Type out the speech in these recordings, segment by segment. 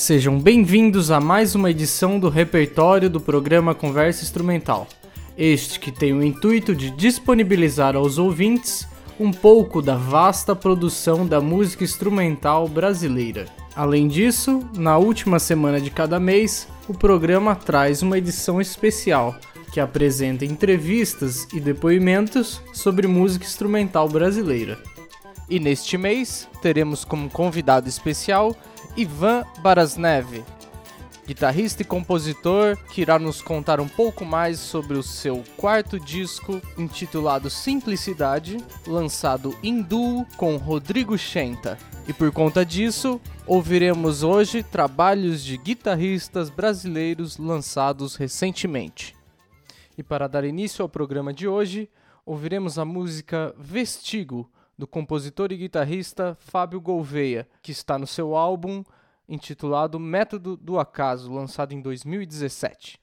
Sejam bem-vindos a mais uma edição do repertório do programa Conversa Instrumental. Este que tem o intuito de disponibilizar aos ouvintes um pouco da vasta produção da música instrumental brasileira. Além disso, na última semana de cada mês, o programa traz uma edição especial que apresenta entrevistas e depoimentos sobre música instrumental brasileira. E neste mês teremos como convidado especial Ivan Barasnev, guitarrista e compositor que irá nos contar um pouco mais sobre o seu quarto disco intitulado Simplicidade, lançado em duo com Rodrigo Schenta. E por conta disso, ouviremos hoje trabalhos de guitarristas brasileiros lançados recentemente. E para dar início ao programa de hoje, ouviremos a música Vestigo do compositor e guitarrista Fábio Gouveia, que está no seu álbum intitulado Método do Acaso, lançado em 2017.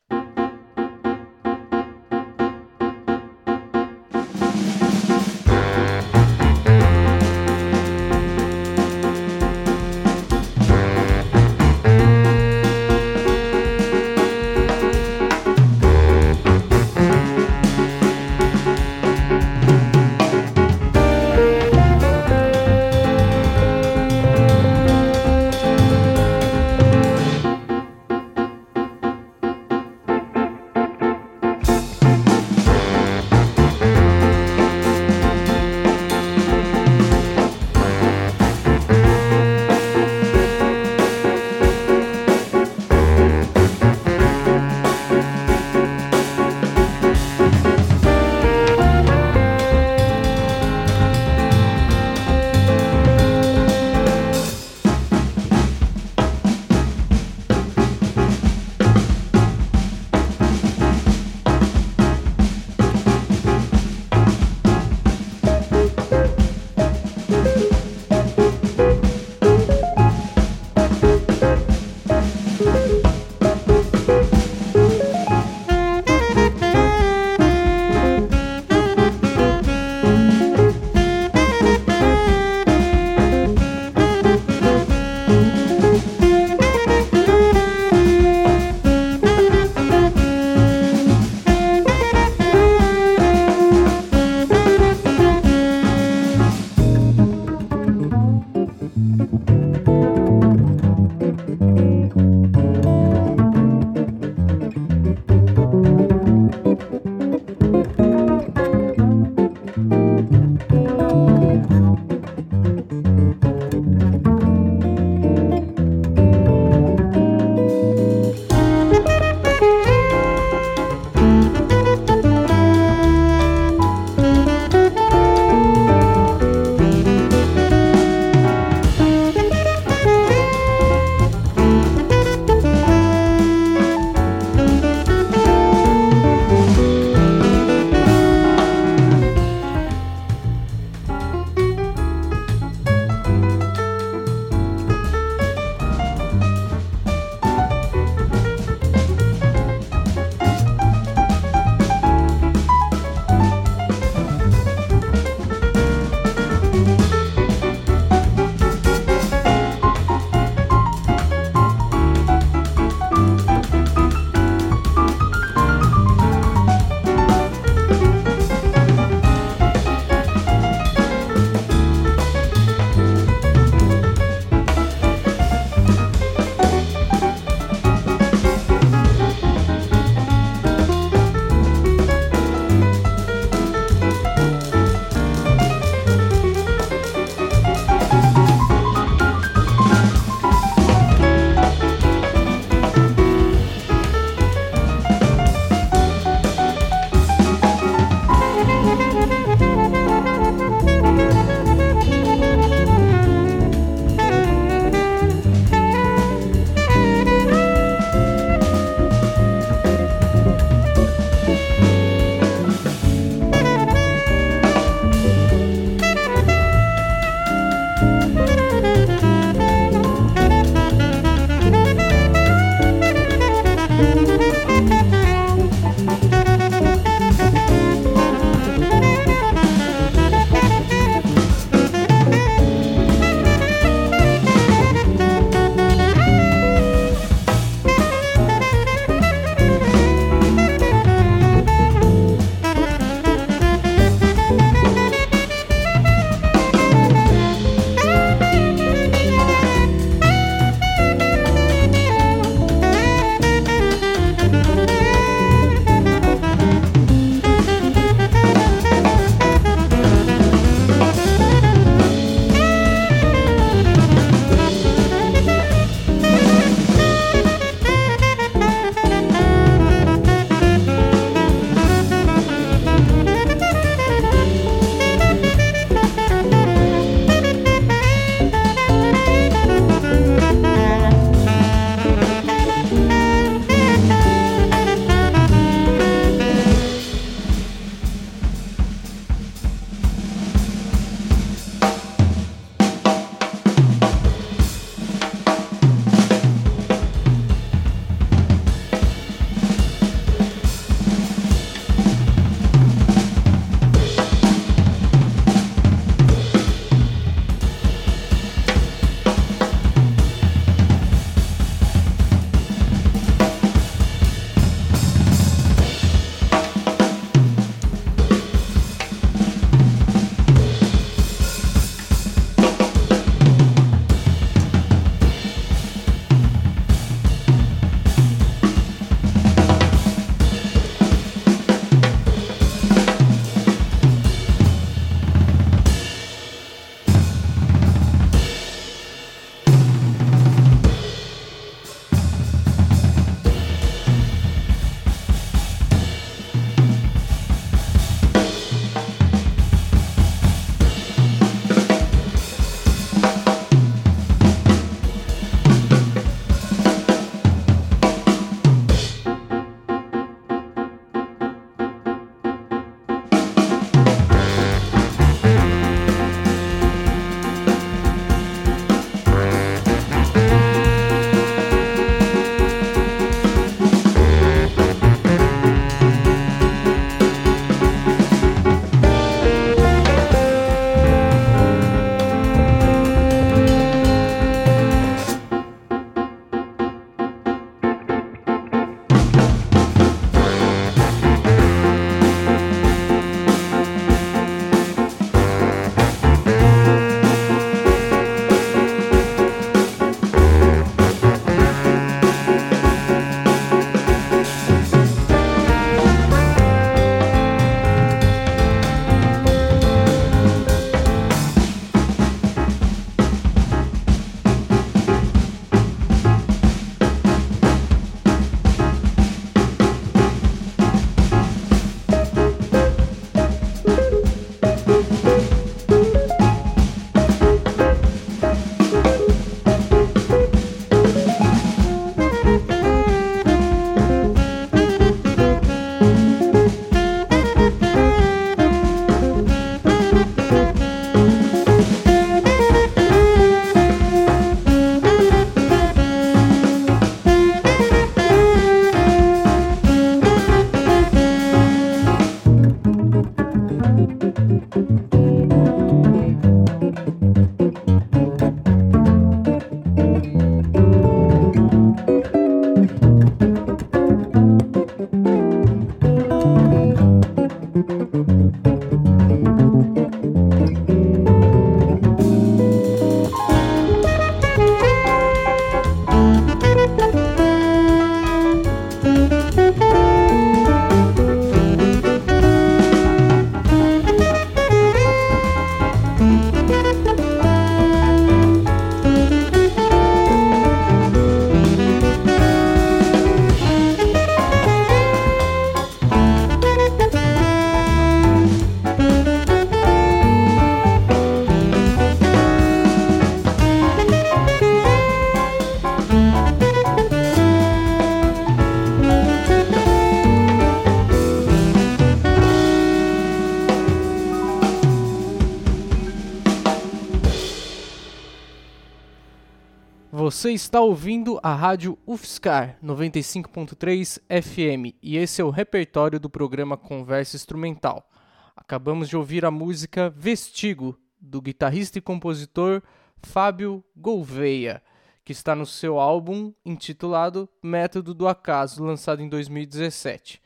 Você está ouvindo a rádio UFSCar 95.3 FM e esse é o repertório do programa Conversa Instrumental. Acabamos de ouvir a música Vestigo, do guitarrista e compositor Fábio Gouveia, que está no seu álbum intitulado Método do Acaso, lançado em 2017.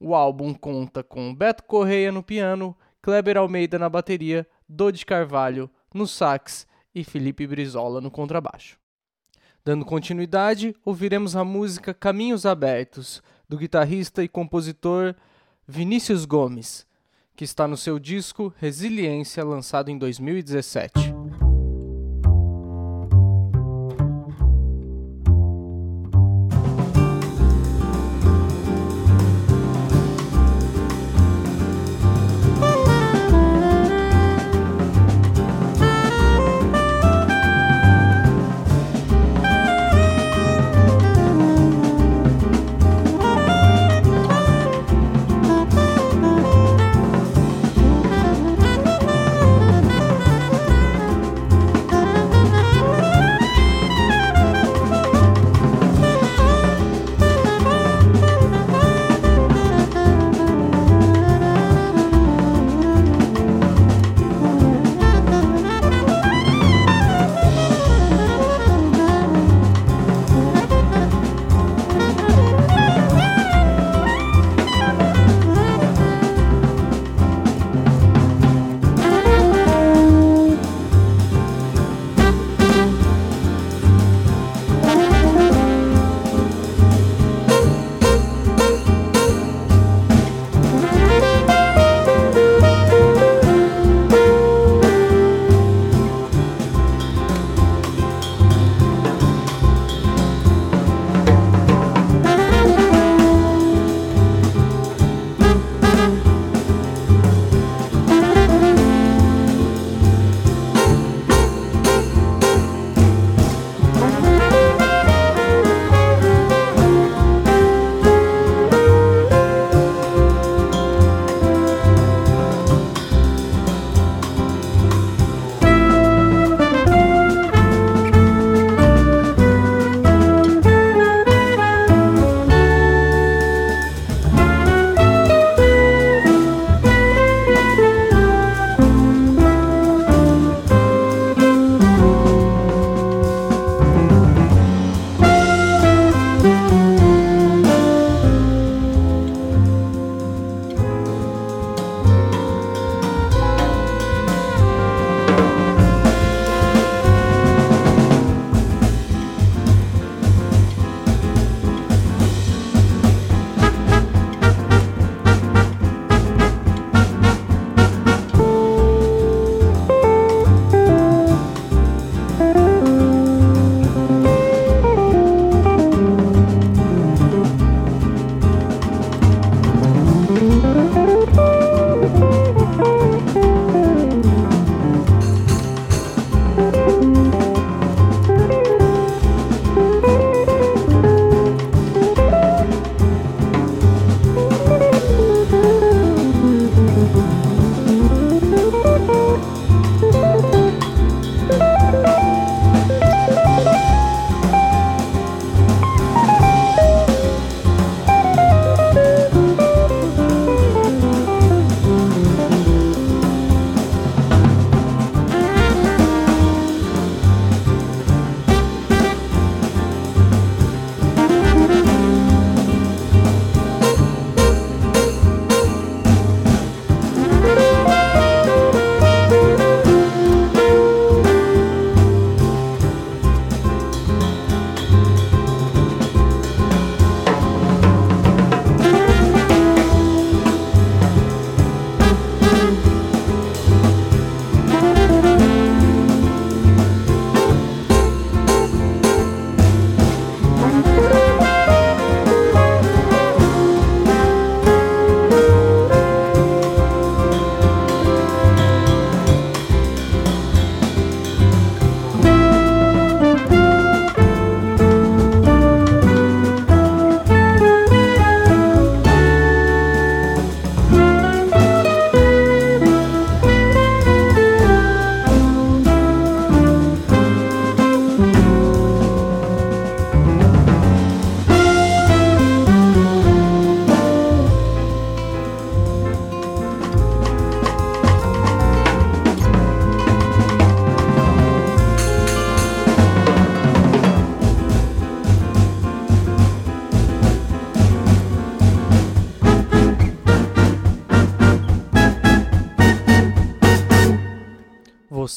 O álbum conta com Beto Correia no piano, Kleber Almeida na bateria, Dodi Carvalho no sax e Felipe Brizola no contrabaixo. Dando continuidade, ouviremos a música Caminhos Abertos, do guitarrista e compositor Vinícius Gomes, que está no seu disco Resiliência, lançado em 2017.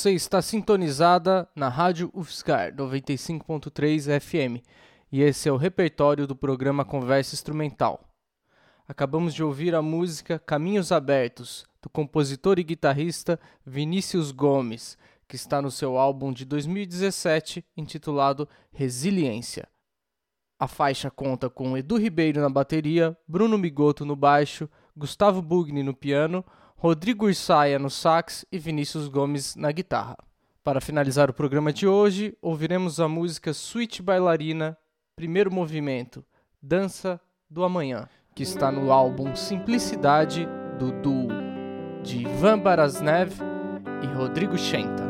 Você está sintonizada na Rádio UFSCar 95.3 FM e esse é o repertório do programa Conversa Instrumental. Acabamos de ouvir a música Caminhos Abertos, do compositor e guitarrista Vinícius Gomes, que está no seu álbum de 2017 intitulado Resiliência. A faixa conta com Edu Ribeiro na bateria, Bruno Migoto no baixo, Gustavo Bugni no piano, Rodrigo Ursaia no sax e Vinícius Gomes na guitarra. Para finalizar o programa de hoje, ouviremos a música Suite Bailarina, primeiro movimento, Dança do Amanhã, que está no álbum Simplicidade do duo de Ivan Barasnev e Rodrigo Schenta.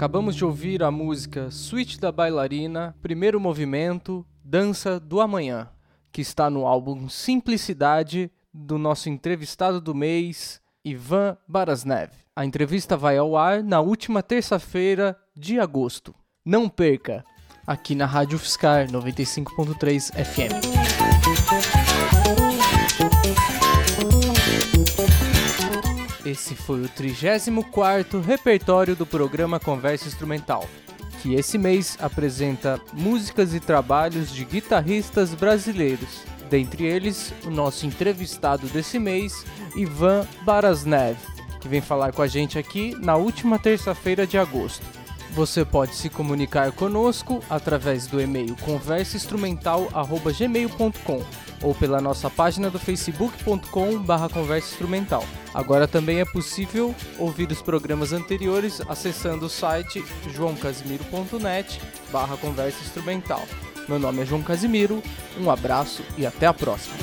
Acabamos de ouvir a música Suite da Bailarina, primeiro movimento, Dança do Amanhã, que está no álbum Simplicidade do nosso entrevistado do mês, Ivan Barasnev. A entrevista vai ao ar na última terça-feira de agosto. Não perca, aqui na Rádio Fiscar 95.3 FM. Esse foi o 34º repertório do programa Conversa Instrumental, que esse mês apresenta músicas e trabalhos de guitarristas brasileiros. Dentre eles, o nosso entrevistado desse mês, Ivan Barasnev, que vem falar com a gente aqui na última terça-feira de agosto. Você pode se comunicar conosco através do e-mail conversainstrumental@gmail.com ou pela nossa página do facebook.com/conversainstrumental. Agora também é possível ouvir os programas anteriores acessando o site joãocasimiro.net/conversa instrumental. Meu nome é João Casimiro, um abraço e até a próxima.